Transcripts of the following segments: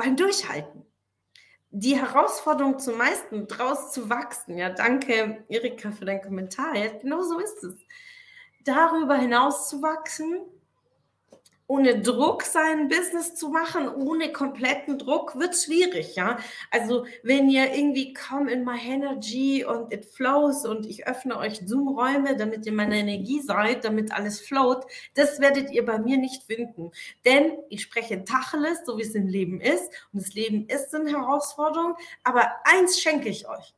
beim Durchhalten. Die Herausforderung zu meisten, draus zu wachsen. Ja, danke, Erika, für deinen Kommentar. Ja, genau so ist es. Darüber hinaus zu wachsen, ohne Druck sein Business zu machen, ohne kompletten Druck, wird schwierig, ja. Also wenn ihr irgendwie come in my energy und it flows und ich öffne euch Zoom-Räume, damit ihr meine Energie seid, damit alles float, das werdet ihr bei mir nicht finden. Denn ich spreche Tacheles, so wie es im Leben ist. Und das Leben ist eine Herausforderung. Aber eins schenke ich euch.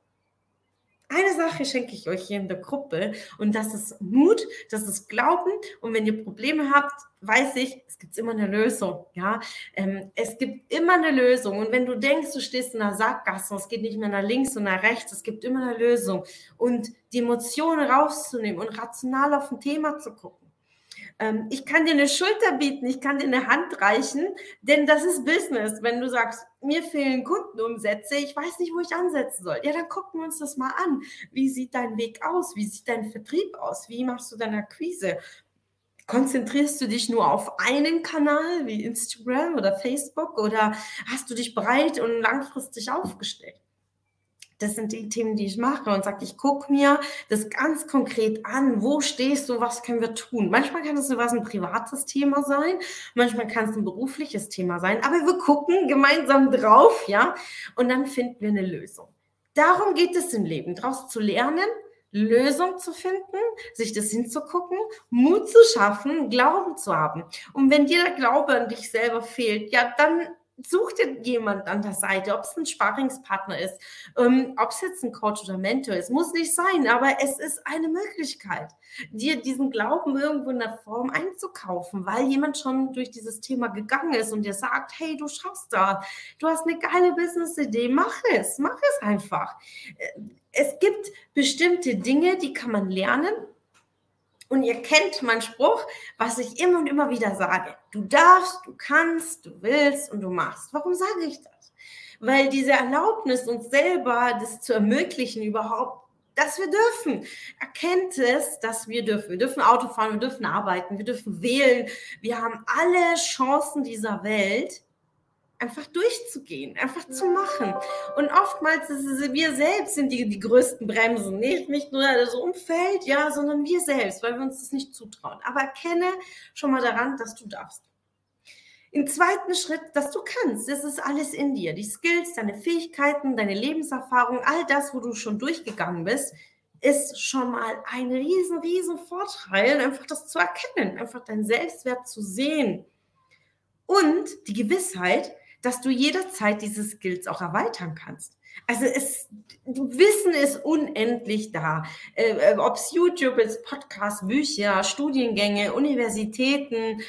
Eine Sache schenke ich euch hier in der Gruppe und das ist Mut, das ist Glauben. Und wenn ihr Probleme habt, weiß ich, es gibt immer eine Lösung. Ja, ähm, es gibt immer eine Lösung. Und wenn du denkst, du stehst in einer Sackgasse und es geht nicht mehr nach links und nach rechts, es gibt immer eine Lösung. Und die Emotionen rauszunehmen und rational auf ein Thema zu gucken ich kann dir eine Schulter bieten, ich kann dir eine Hand reichen, denn das ist Business. Wenn du sagst, mir fehlen Kundenumsätze, ich weiß nicht, wo ich ansetzen soll, ja, dann gucken wir uns das mal an. Wie sieht dein Weg aus? Wie sieht dein Vertrieb aus? Wie machst du deine Akquise? Konzentrierst du dich nur auf einen Kanal wie Instagram oder Facebook oder hast du dich breit und langfristig aufgestellt? Das sind die Themen, die ich mache und sage, ich gucke mir das ganz konkret an. Wo stehst du? Was können wir tun? Manchmal kann es was ein privates Thema sein, manchmal kann es ein berufliches Thema sein, aber wir gucken gemeinsam drauf, ja, und dann finden wir eine Lösung. Darum geht es im Leben, daraus zu lernen, Lösung zu finden, sich das hinzugucken, Mut zu schaffen, Glauben zu haben. Und wenn dir der Glaube an dich selber fehlt, ja, dann such dir jemand an der Seite, ob es ein Sparringspartner ist, ähm, ob es jetzt ein Coach oder Mentor ist, muss nicht sein, aber es ist eine Möglichkeit, dir diesen Glauben irgendwo in der Form einzukaufen, weil jemand schon durch dieses Thema gegangen ist und dir sagt, hey, du schaffst das, du hast eine geile Business-Idee, mach es, mach es einfach. Äh, es gibt bestimmte Dinge, die kann man lernen, und ihr kennt meinen Spruch, was ich immer und immer wieder sage. Du darfst, du kannst, du willst und du machst. Warum sage ich das? Weil diese Erlaubnis, uns selber das zu ermöglichen, überhaupt, dass wir dürfen. Erkennt es, dass wir dürfen. Wir dürfen Auto fahren, wir dürfen arbeiten, wir dürfen wählen. Wir haben alle Chancen dieser Welt einfach durchzugehen, einfach zu machen. Und oftmals ist es, wir selbst sind die, die größten Bremsen, nicht, nicht nur das Umfeld, ja, sondern wir selbst, weil wir uns das nicht zutrauen. Aber erkenne schon mal daran, dass du darfst. Im zweiten Schritt, dass du kannst, das ist alles in dir. Die Skills, deine Fähigkeiten, deine Lebenserfahrung, all das, wo du schon durchgegangen bist, ist schon mal ein riesen, riesen Vorteil, einfach das zu erkennen, einfach deinen Selbstwert zu sehen. Und die Gewissheit, dass du jederzeit diese Skills auch erweitern kannst. Also es, Wissen ist unendlich da. Äh, äh Ob es YouTube ist, Podcasts, Bücher, Studiengänge, Universitäten,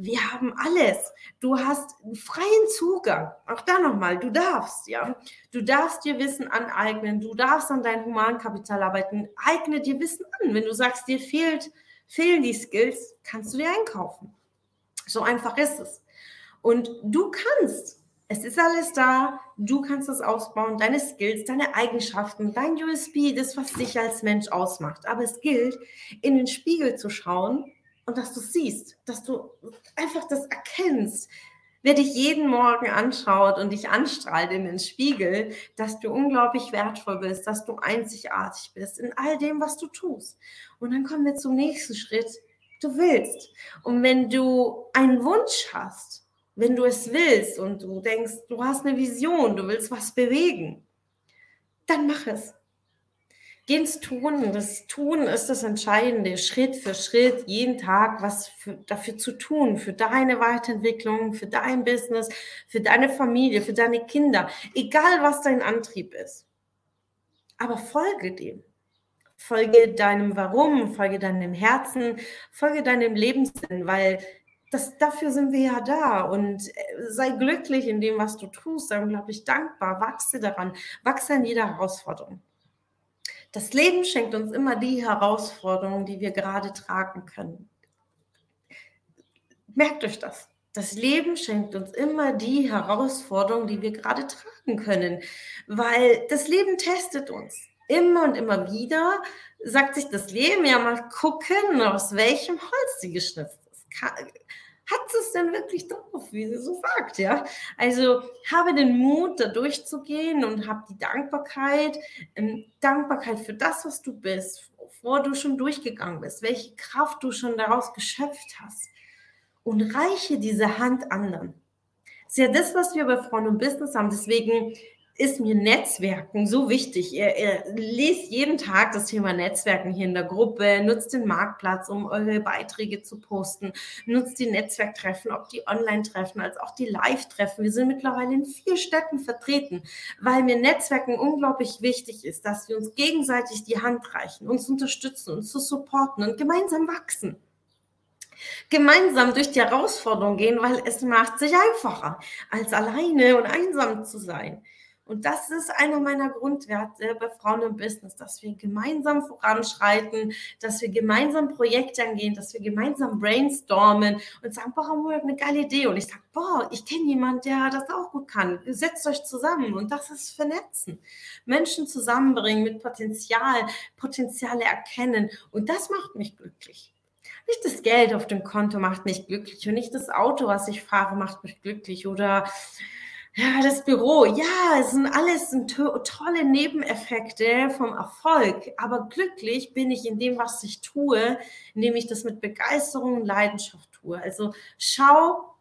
wir haben alles. Du hast freien Zugang. Auch da nochmal, du darfst, ja. Du darfst dir Wissen aneignen, du darfst an deinem Humankapital arbeiten. Eigne dir Wissen an. Wenn du sagst, dir fehlt, fehlen die Skills, kannst du dir einkaufen. So einfach ist es. Und du kannst. Es ist alles da. Du kannst es ausbauen. Deine Skills, deine Eigenschaften, dein USB, das, was dich als Mensch ausmacht. Aber es gilt, in den Spiegel zu schauen und dass du siehst, dass du einfach das erkennst, wer dich jeden Morgen anschaut und dich anstrahlt in den Spiegel, dass du unglaublich wertvoll bist, dass du einzigartig bist in all dem, was du tust. Und dann kommen wir zum nächsten Schritt. Du willst. Und wenn du einen Wunsch hast, wenn du es willst und du denkst, du hast eine Vision, du willst was bewegen, dann mach es. Geh ins Tun. Das Tun ist das Entscheidende, Schritt für Schritt, jeden Tag was für, dafür zu tun, für deine Weiterentwicklung, für dein Business, für deine Familie, für deine Kinder, egal was dein Antrieb ist. Aber folge dem. Folge deinem Warum, folge deinem Herzen, folge deinem Lebenssinn, weil das, dafür sind wir ja da und äh, sei glücklich in dem, was du tust, sei unglaublich dankbar, wachse daran, wachse an jeder Herausforderung. Das Leben schenkt uns immer die Herausforderungen, die wir gerade tragen können. Merkt euch das. Das Leben schenkt uns immer die Herausforderungen, die wir gerade tragen können, weil das Leben testet uns. Immer und immer wieder sagt sich das Leben ja mal gucken, aus welchem Holz sie geschnitzt hat es denn wirklich drauf, wie sie so sagt, ja? Also habe den Mut, da durchzugehen und habe die Dankbarkeit, ähm, Dankbarkeit für das, was du bist, wovor du schon durchgegangen bist, welche Kraft du schon daraus geschöpft hast und reiche diese Hand anderen. Das ist ja das, was wir bei Frauen und Business haben. Deswegen ist mir Netzwerken so wichtig. Ihr, ihr lest jeden Tag das Thema Netzwerken hier in der Gruppe, nutzt den Marktplatz, um eure Beiträge zu posten, nutzt die Netzwerktreffen, ob die Online-Treffen als auch die Live-Treffen. Wir sind mittlerweile in vier Städten vertreten, weil mir Netzwerken unglaublich wichtig ist, dass wir uns gegenseitig die Hand reichen, uns unterstützen, uns zu supporten und gemeinsam wachsen gemeinsam durch die Herausforderung gehen, weil es macht sich einfacher, als alleine und einsam zu sein. Und das ist einer meiner Grundwerte bei Frauen im Business, dass wir gemeinsam voranschreiten, dass wir gemeinsam Projekte angehen, dass wir gemeinsam brainstormen und sagen, boah, wir haben eine geile Idee. Und ich sage, boah, ich kenne jemanden, der das auch gut kann. Setzt euch zusammen. Und das ist Vernetzen. Menschen zusammenbringen mit Potenzial, Potenziale erkennen. Und das macht mich glücklich. Nicht das Geld auf dem Konto macht mich glücklich und nicht das Auto, was ich fahre, macht mich glücklich oder ja, das Büro, ja, es sind alles to tolle Nebeneffekte vom Erfolg, aber glücklich bin ich in dem, was ich tue, indem ich das mit Begeisterung und Leidenschaft tue. Also schau,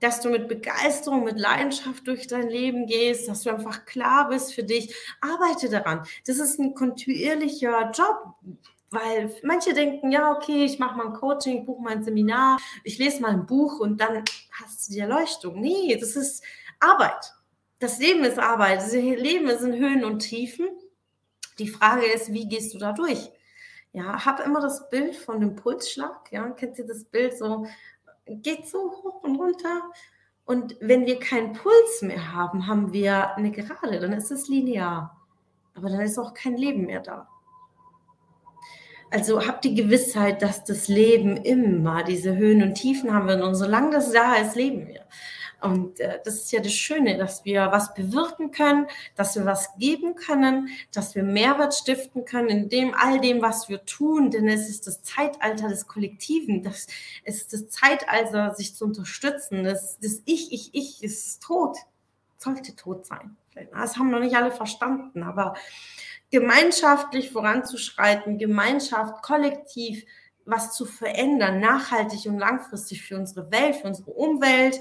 dass du mit Begeisterung, mit Leidenschaft durch dein Leben gehst, dass du einfach klar bist für dich. Arbeite daran. Das ist ein kontinuierlicher Job. Weil manche denken, ja, okay, ich mache mal ein Coaching, buche mal ein Seminar, ich lese mal ein Buch und dann hast du die Erleuchtung. Nee, das ist Arbeit. Das Leben ist Arbeit. Das Leben ist in Höhen und Tiefen. Die Frage ist, wie gehst du da durch? Ja, hab immer das Bild von dem Pulsschlag. Ja, kennt ihr das Bild so? Geht so hoch und runter. Und wenn wir keinen Puls mehr haben, haben wir eine Gerade, dann ist es linear. Aber dann ist auch kein Leben mehr da. Also habt die Gewissheit, dass das Leben immer diese Höhen und Tiefen haben wird. Und solange das da ist, leben wir. Und äh, das ist ja das Schöne, dass wir was bewirken können, dass wir was geben können, dass wir Mehrwert stiften können in dem all dem, was wir tun. Denn es ist das Zeitalter des Kollektiven. Das, es ist das Zeitalter, sich zu unterstützen. Das, das Ich, Ich, Ich ist tot. Sollte tot sein. Das haben noch nicht alle verstanden, aber gemeinschaftlich voranzuschreiten, Gemeinschaft, kollektiv was zu verändern, nachhaltig und langfristig für unsere Welt, für unsere Umwelt,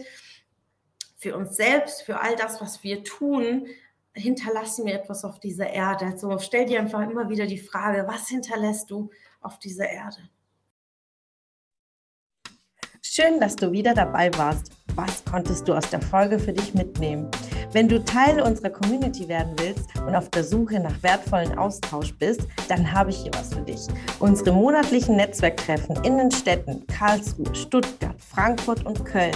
für uns selbst, für all das, was wir tun, hinterlassen wir etwas auf dieser Erde. Also stell dir einfach immer wieder die Frage, was hinterlässt du auf dieser Erde? Schön, dass du wieder dabei warst. Was konntest du aus der Folge für dich mitnehmen? Wenn du Teil unserer Community werden willst und auf der Suche nach wertvollen Austausch bist, dann habe ich hier was für dich. Unsere monatlichen Netzwerktreffen in den Städten Karlsruhe, Stuttgart, Frankfurt und Köln.